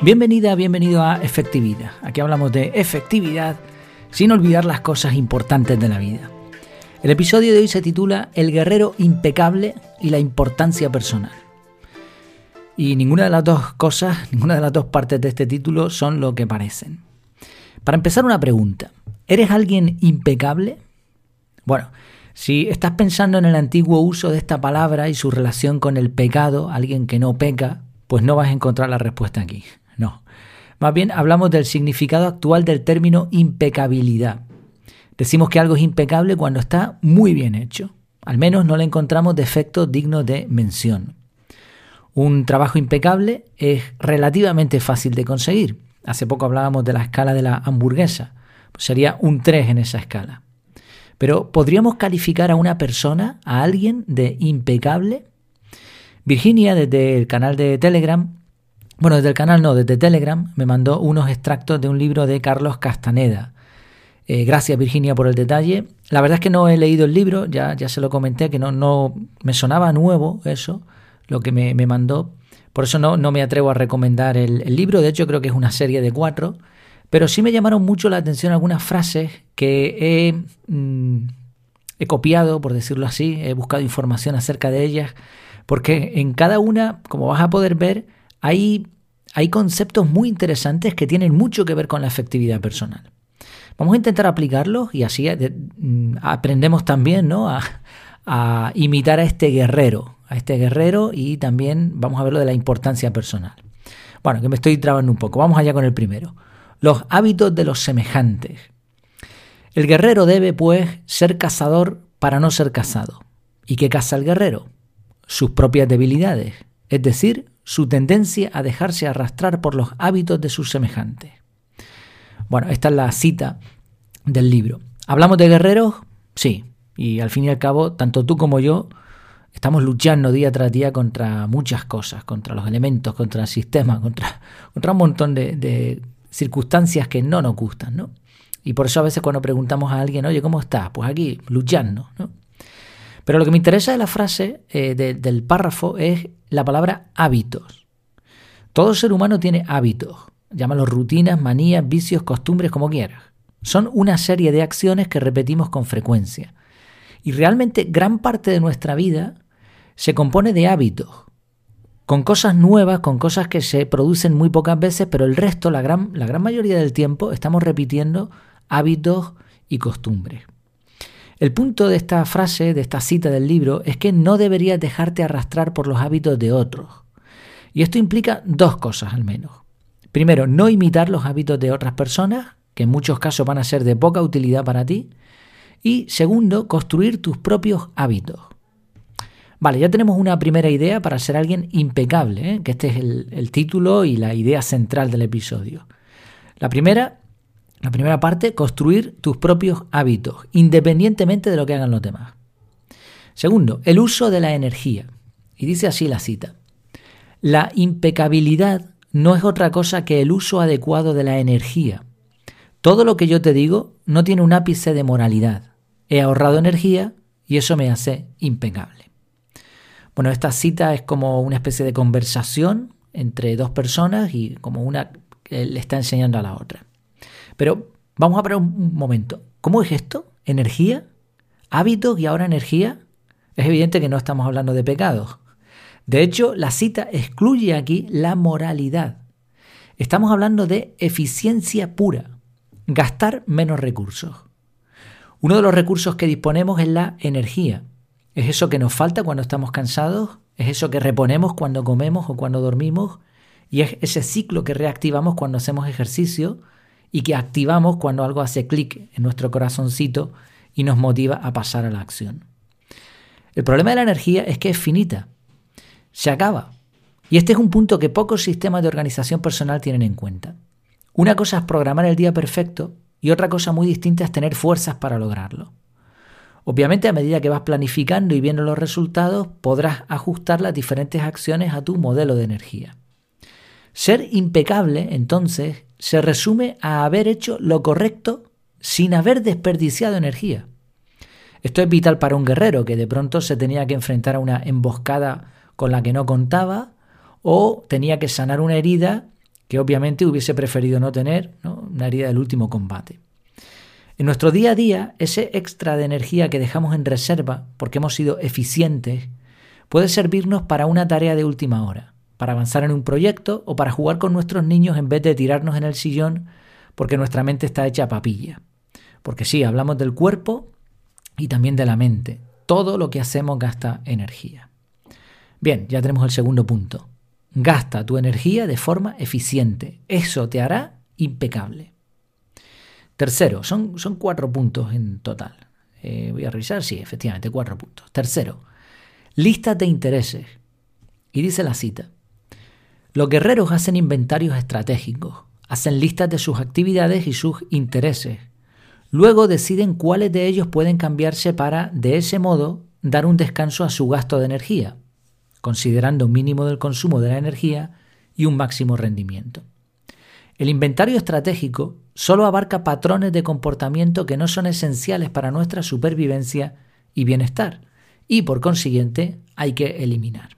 Bienvenida, bienvenido a Efectividad. Aquí hablamos de efectividad sin olvidar las cosas importantes de la vida. El episodio de hoy se titula El guerrero impecable y la importancia personal. Y ninguna de las dos cosas, ninguna de las dos partes de este título son lo que parecen. Para empezar una pregunta, ¿eres alguien impecable? Bueno, si estás pensando en el antiguo uso de esta palabra y su relación con el pecado, alguien que no peca, pues no vas a encontrar la respuesta aquí. No. Más bien hablamos del significado actual del término impecabilidad. Decimos que algo es impecable cuando está muy bien hecho. Al menos no le encontramos defectos dignos de mención. Un trabajo impecable es relativamente fácil de conseguir. Hace poco hablábamos de la escala de la hamburguesa. Pues sería un 3 en esa escala. Pero ¿podríamos calificar a una persona, a alguien de impecable? Virginia, desde el canal de Telegram, bueno, desde el canal no, desde Telegram, me mandó unos extractos de un libro de Carlos Castaneda. Eh, gracias Virginia por el detalle. La verdad es que no he leído el libro, ya, ya se lo comenté, que no, no me sonaba nuevo eso, lo que me, mandó. Por eso no, no, me atrevo a recomendar el, libro, de hecho creo que es una serie de cuatro, pero sí me llamaron mucho la atención algunas frases que he, mm, he copiado, por decirlo así, he buscado información acerca de ellas, porque en cada una, como vas a poder ver, hay, hay conceptos muy interesantes que tienen mucho que ver con la efectividad personal. Vamos a intentar aplicarlos y así eh, mm, aprendemos también ¿no? a, imitar a este guerrero, a este guerrero y también vamos a ver lo de la importancia personal. Bueno, que me estoy trabando un poco. Vamos allá con el primero. Los hábitos de los semejantes. El guerrero debe, pues, ser cazador para no ser cazado. ¿Y qué caza el guerrero? Sus propias debilidades, es decir, su tendencia a dejarse arrastrar por los hábitos de sus semejantes. Bueno, esta es la cita del libro. ¿Hablamos de guerreros? Sí, y al fin y al cabo, tanto tú como yo estamos luchando día tras día contra muchas cosas, contra los elementos, contra el sistema, contra, un montón de, de circunstancias que no nos gustan, ¿no? Y por eso a veces cuando preguntamos a alguien, oye, ¿cómo estás? Pues aquí, luchando, ¿no? Pero lo que me interesa de la frase, eh, del párrafo, es la palabra hábitos. Todo ser humano tiene hábitos. Llámalo rutinas, manías, vicios, costumbres, como quieras. Son una serie de acciones que repetimos con frecuencia. Y realmente gran parte de nuestra vida se compone de hábitos. Con cosas nuevas, con cosas que se producen muy pocas veces, pero el resto, la gran mayoría del tiempo, estamos repitiendo hábitos y costumbres. El punto de esta frase, de esta cita del libro, es que no deberías dejarte arrastrar por los hábitos de otros. Y esto implica dos cosas al menos. Primero, no imitar los hábitos de otras personas, que en muchos casos van a ser de poca utilidad para ti. Y segundo, construir tus propios hábitos. Vale, ya tenemos una primera idea para ser alguien impecable, ¿eh? que este es el, el título y la idea central del episodio. La primera la primera parte, construir tus propios hábitos, independientemente de lo que hagan los demás. Segundo, el uso de la energía. Y dice así la cita. La impecabilidad no es otra cosa que el uso adecuado de la energía. Todo lo que yo te digo no tiene un ápice de moralidad. He ahorrado energía y eso me hace impecable. Bueno, esta cita es como una especie de conversación entre dos personas y como una le está enseñando a la otra. Pero vamos a ver un momento. ¿Cómo es esto? ¿Energía? ¿Hábitos y ahora energía? Es evidente que no estamos hablando de pecados. De hecho, la cita excluye aquí la moralidad. Estamos hablando de eficiencia pura, gastar menos recursos. Uno de los recursos que disponemos es la energía. Es eso que nos falta cuando estamos cansados, es eso que reponemos cuando comemos o cuando dormimos, y es ese ciclo que reactivamos cuando hacemos ejercicio y que activamos cuando algo hace clic en nuestro corazoncito y nos motiva a pasar a la acción. El problema de la energía es que es finita, se acaba. Y este es un punto que pocos sistemas de organización personal tienen en cuenta. Una cosa es programar el día perfecto y otra cosa muy distinta es tener fuerzas para lograrlo. Obviamente a medida que vas planificando y viendo los resultados podrás ajustar las diferentes acciones a tu modelo de energía. Ser impecable, entonces, se resume a haber hecho lo correcto sin haber desperdiciado energía. Esto es vital para un guerrero que de pronto se tenía que enfrentar a una emboscada con la que no contaba o tenía que sanar una herida que obviamente hubiese preferido no tener, una herida del último combate. En nuestro día a día, ese extra de energía que dejamos en reserva porque hemos sido eficientes puede servirnos para una tarea de última hora, para avanzar en un proyecto o para jugar con nuestros niños en vez de tirarnos en el sillón porque nuestra mente está hecha papilla. Porque sí, hablamos del cuerpo y también de la mente. Todo lo que hacemos gasta energía. Bien, ya tenemos el segundo punto. Gasta tu energía de forma eficiente. Eso te hará impecable. Tercero, son, son cuatro puntos en total. Eh, voy a revisar, sí, efectivamente, cuatro puntos. Tercero, listas de intereses. Y dice la cita, los guerreros hacen inventarios estratégicos, hacen listas de sus actividades y sus intereses. Luego deciden cuáles de ellos pueden cambiarse para, de ese modo, dar un descanso a su gasto de energía considerando un mínimo del consumo de la energía y un máximo rendimiento. El inventario estratégico solo abarca patrones de comportamiento que no son esenciales para nuestra supervivencia y bienestar, y por consiguiente hay que eliminar.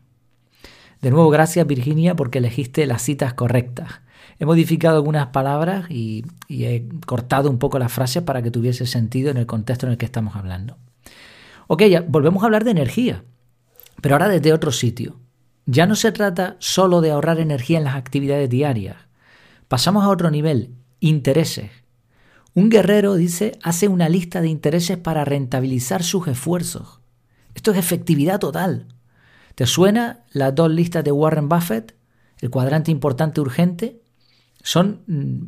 De nuevo, gracias Virginia porque elegiste las citas correctas. He modificado algunas palabras y, he cortado un poco las frases para que tuviese sentido en el contexto en el que estamos hablando. Ok, volvemos a hablar de energía. Pero ahora desde otro sitio. Ya no se trata solo de ahorrar energía en las actividades diarias. Pasamos a otro nivel, intereses. Un guerrero, dice, hace una lista de intereses para rentabilizar sus esfuerzos. Esto es efectividad total. ¿Te suena las dos listas de Warren Buffett? El cuadrante importante urgente. Son mm,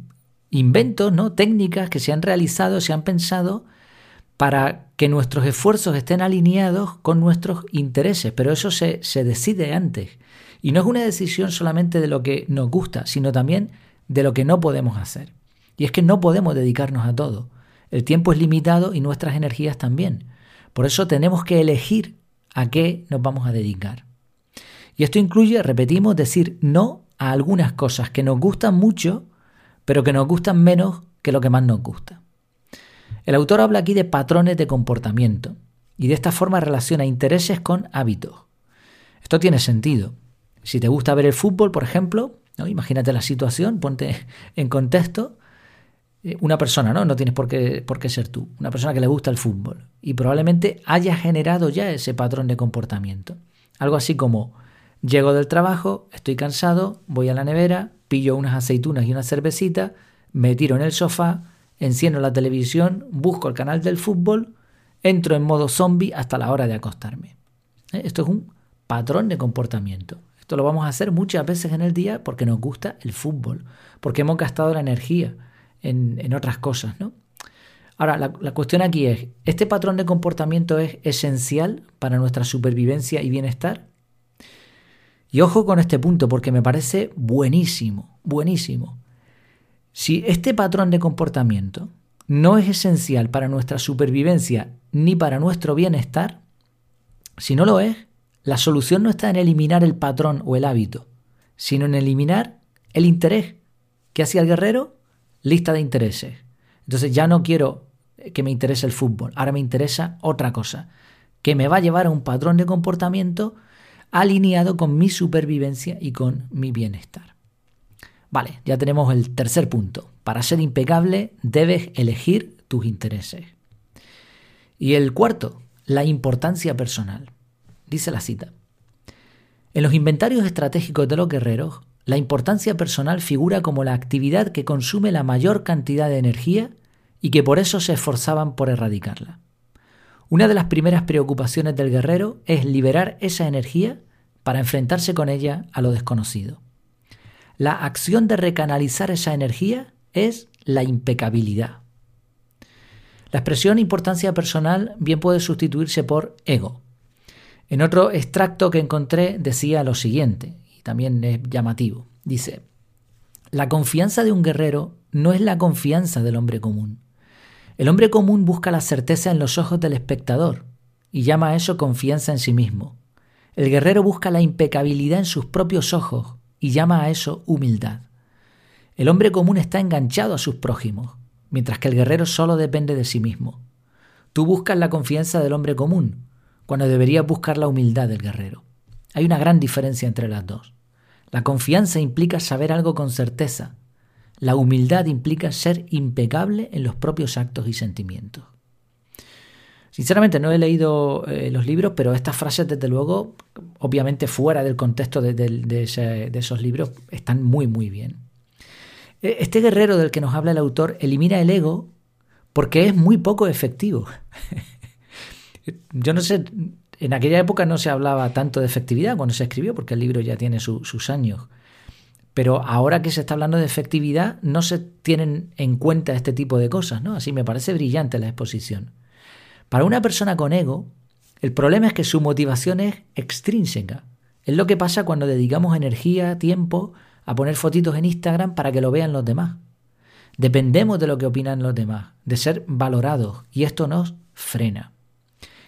inventos, ¿no? técnicas que se han realizado, se han pensado para que nuestros esfuerzos estén alineados con nuestros intereses, pero eso se, se, decide antes. Y no es una decisión solamente de lo que nos gusta, sino también de lo que no podemos hacer. Y es que no podemos dedicarnos a todo. El tiempo es limitado y nuestras energías también. Por eso tenemos que elegir a qué nos vamos a dedicar. Y esto incluye, repetimos, decir no a algunas cosas que nos gustan mucho, pero que nos gustan menos que lo que más nos gusta. El autor habla aquí de patrones de comportamiento y de esta forma relaciona intereses con hábitos. Esto tiene sentido. Si te gusta ver el fútbol, por ejemplo, imagínate la situación, ponte en contexto, eh, una persona, ¿no? No tienes por qué, por qué ser tú, una persona que le gusta el fútbol y probablemente haya generado ya ese patrón de comportamiento. Algo así como, llego del trabajo, estoy cansado, voy a la nevera, pillo unas aceitunas y una cervecita, me tiro en el sofá, enciendo la televisión, busco el canal del fútbol, entro en modo zombie hasta la hora de acostarme. ¿Eh? Esto es un patrón de comportamiento. Esto lo vamos a hacer muchas veces en el día porque nos gusta el fútbol, porque hemos gastado la energía en, otras cosas, ¿no? Ahora, la, la cuestión aquí es, ¿este patrón de comportamiento es esencial para nuestra supervivencia y bienestar? Y ojo con este punto porque me parece buenísimo, buenísimo. Si este patrón de comportamiento no es esencial para nuestra supervivencia ni para nuestro bienestar, si no lo es, la solución no está en eliminar el patrón o el hábito, sino en eliminar el interés. ¿Qué hacía el guerrero? Lista de intereses. Entonces ya no quiero que me interese el fútbol, ahora me interesa otra cosa, que me va a llevar a un patrón de comportamiento alineado con mi supervivencia y con mi bienestar. Vale, ya tenemos el tercer punto. Para ser impecable debes elegir tus intereses. Y el cuarto, la importancia personal. Dice la cita. En los inventarios estratégicos de los guerreros, la importancia personal figura como la actividad que consume la mayor cantidad de energía y que por eso se esforzaban por erradicarla. Una de las primeras preocupaciones del guerrero es liberar esa energía para enfrentarse con ella a lo desconocido. La acción de recanalizar esa energía es la impecabilidad. La expresión importancia personal bien puede sustituirse por ego. En otro extracto que encontré decía lo siguiente, también es llamativo. Dice, la confianza de un guerrero no es la confianza del hombre común. El hombre común busca la certeza en los ojos del espectador y llama a eso confianza en sí mismo. El guerrero busca la impecabilidad en sus propios ojos y llama a eso humildad. El hombre común está enganchado a sus prójimos, mientras que el guerrero solo depende de sí mismo. Tú buscas la confianza del hombre común, cuando deberías buscar la humildad del guerrero. Hay una gran diferencia entre las dos. La confianza implica saber algo con certeza. La humildad implica ser impecable en los propios actos y sentimientos. Sinceramente no he leído eh, los libros, pero estas frases, desde luego, obviamente fuera del contexto de, esos libros, están muy, muy bien. E, este guerrero del que nos habla el autor elimina el ego porque es muy poco efectivo. Yo no sé, en aquella época no se hablaba tanto de efectividad cuando se escribió, porque el libro ya tiene sus años. Pero ahora que se está hablando de efectividad, no se tienen en cuenta este tipo de cosas, ¿no? Así me parece brillante la exposición. Para una persona con ego, el problema es que su motivación es extrínseca. Es lo que pasa cuando dedicamos energía, tiempo a poner fotitos en Instagram para que lo vean los demás. Dependemos de lo que opinan los demás, de ser valorados, y esto nos frena.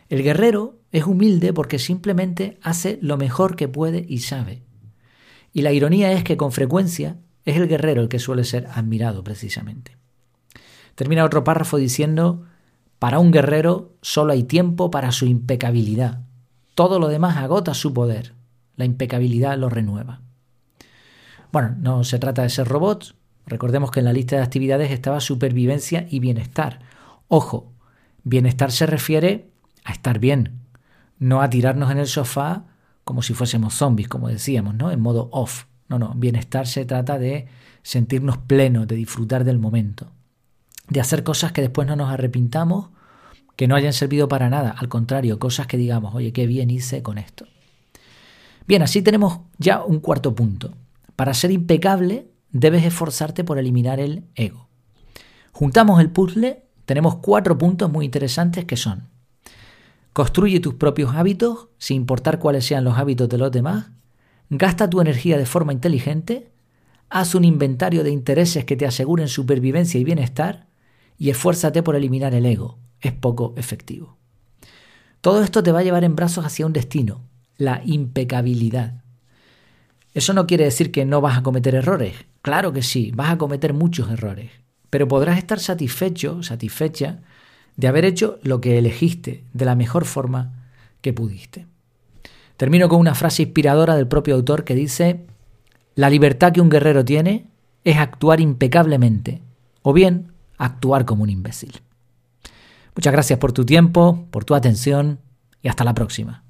El guerrero es humilde porque simplemente hace lo mejor que puede y sabe. Y la ironía es que con frecuencia es el guerrero el que suele ser admirado precisamente. Termina otro párrafo diciendo, para un guerrero solo hay tiempo para su impecabilidad. Todo lo demás agota su poder. La impecabilidad lo renueva. Bueno, no se trata de ser robots. Recordemos que en la lista de actividades estaba supervivencia y bienestar. Ojo, bienestar se refiere a estar bien, no a tirarnos en el sofá como si fuésemos zombies, como decíamos, ¿no? En modo off. No, no, bienestar se trata de sentirnos plenos, de disfrutar del momento, de hacer cosas que después no nos arrepintamos que no hayan servido para nada, al contrario, cosas que digamos, oye, qué bien hice con esto. Bien, así tenemos ya un cuarto punto. Para ser impecable, debes esforzarte por eliminar el ego. Juntamos el puzzle, tenemos cuatro puntos muy interesantes que son, construye tus propios hábitos, sin importar cuáles sean los hábitos de los demás, gasta tu energía de forma inteligente, haz un inventario de intereses que te aseguren supervivencia y bienestar, y esfuérzate por eliminar el ego es poco efectivo. Todo esto te va a llevar en brazos hacia un destino, la impecabilidad. Eso no quiere decir que no vas a cometer errores. Claro que sí, vas a cometer muchos errores, pero podrás estar satisfecho, satisfecha de haber hecho lo que elegiste de la mejor forma que pudiste. Termino con una frase inspiradora del propio autor que dice, la libertad que un guerrero tiene es actuar impecablemente o bien actuar como un imbécil. Muchas gracias por tu tiempo, por tu atención y hasta la próxima.